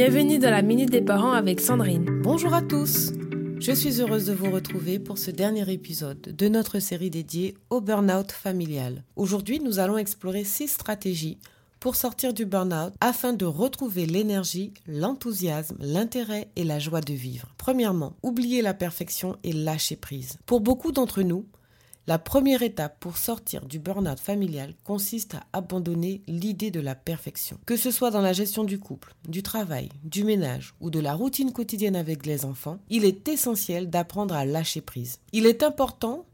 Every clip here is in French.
Bienvenue dans la Minute des Parents avec Sandrine. Bonjour à tous Je suis heureuse de vous retrouver pour ce dernier épisode de notre série dédiée au burn-out familial. Aujourd'hui, nous allons explorer six stratégies pour sortir du burn-out afin de retrouver l'énergie, l'enthousiasme, l'intérêt et la joie de vivre. Premièrement, oubliez la perfection et lâcher prise. Pour beaucoup d'entre nous, la première étape pour sortir du burn-out familial consiste à abandonner l'idée de la perfection. Que ce soit dans la gestion du couple, du travail, du ménage ou de la routine quotidienne avec les enfants, il est essentiel d'apprendre à lâcher prise. Il est important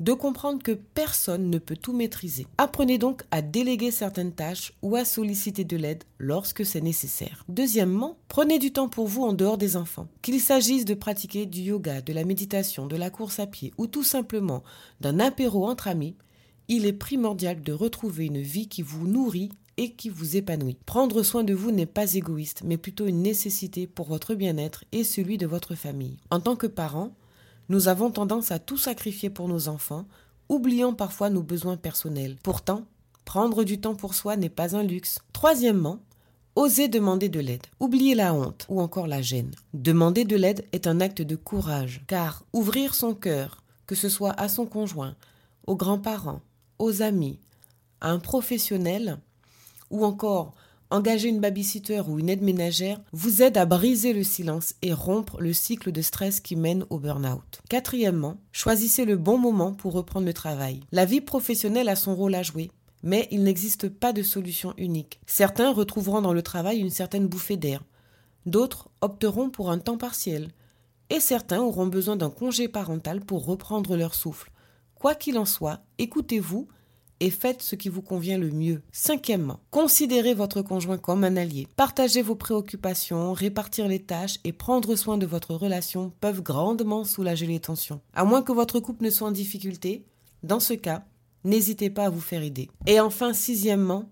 de comprendre que personne ne peut tout maîtriser. Apprenez donc à déléguer certaines tâches ou à solliciter de l'aide lorsque c'est nécessaire. Deuxièmement, prenez du temps pour vous en dehors des enfants. Qu'il s'agisse de pratiquer du yoga, de la méditation, de la course à pied ou tout simplement d'un apéro entre amis, il est primordial de retrouver une vie qui vous nourrit et qui vous épanouit. Prendre soin de vous n'est pas égoïste, mais plutôt une nécessité pour votre bien-être et celui de votre famille. En tant que parent, nous avons tendance à tout sacrifier pour nos enfants, oubliant parfois nos besoins personnels. Pourtant, prendre du temps pour soi n'est pas un luxe. Troisièmement, Osez demander de l'aide. Oubliez la honte ou encore la gêne. Demander de l'aide est un acte de courage, car ouvrir son cœur, que ce soit à son conjoint, aux grands-parents, aux amis, à un professionnel, ou encore engager une babysitter ou une aide ménagère vous aide à briser le silence et rompre le cycle de stress qui mène au burn-out. Quatrièmement, choisissez le bon moment pour reprendre le travail. La vie professionnelle a son rôle à jouer. Mais il n'existe pas de solution unique. Certains retrouveront dans le travail une certaine bouffée d'air. D'autres opteront pour un temps partiel. Et certains auront besoin d'un congé parental pour reprendre leur souffle. Quoi qu'il en soit, écoutez-vous et faites ce qui vous convient le mieux. Cinquièmement, considérez votre conjoint comme un allié. Partagez vos préoccupations, répartir les tâches et prendre soin de votre relation peuvent grandement soulager les tensions. À moins que votre couple ne soit en difficulté, dans ce cas, n'hésitez pas à vous faire aider. Et enfin, sixièmement,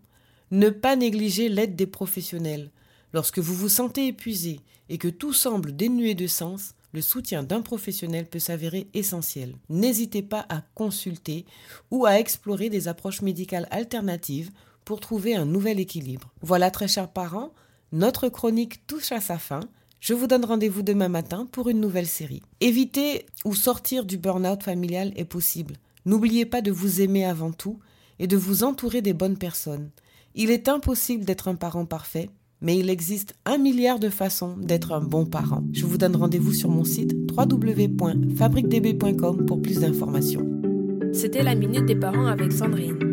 ne pas négliger l'aide des professionnels. Lorsque vous vous sentez épuisé et que tout semble dénué de sens, le soutien d'un professionnel peut s'avérer essentiel. N'hésitez pas à consulter ou à explorer des approches médicales alternatives pour trouver un nouvel équilibre. Voilà très chers parents, notre chronique touche à sa fin. Je vous donne rendez-vous demain matin pour une nouvelle série. Éviter ou sortir du burn-out familial est possible. N'oubliez pas de vous aimer avant tout et de vous entourer des bonnes personnes. Il est impossible d'être un parent parfait, mais il existe un milliard de façons d'être un bon parent. Je vous donne rendez-vous sur mon site www.fabriquedb.com pour plus d'informations. C'était la Minute des Parents avec Sandrine.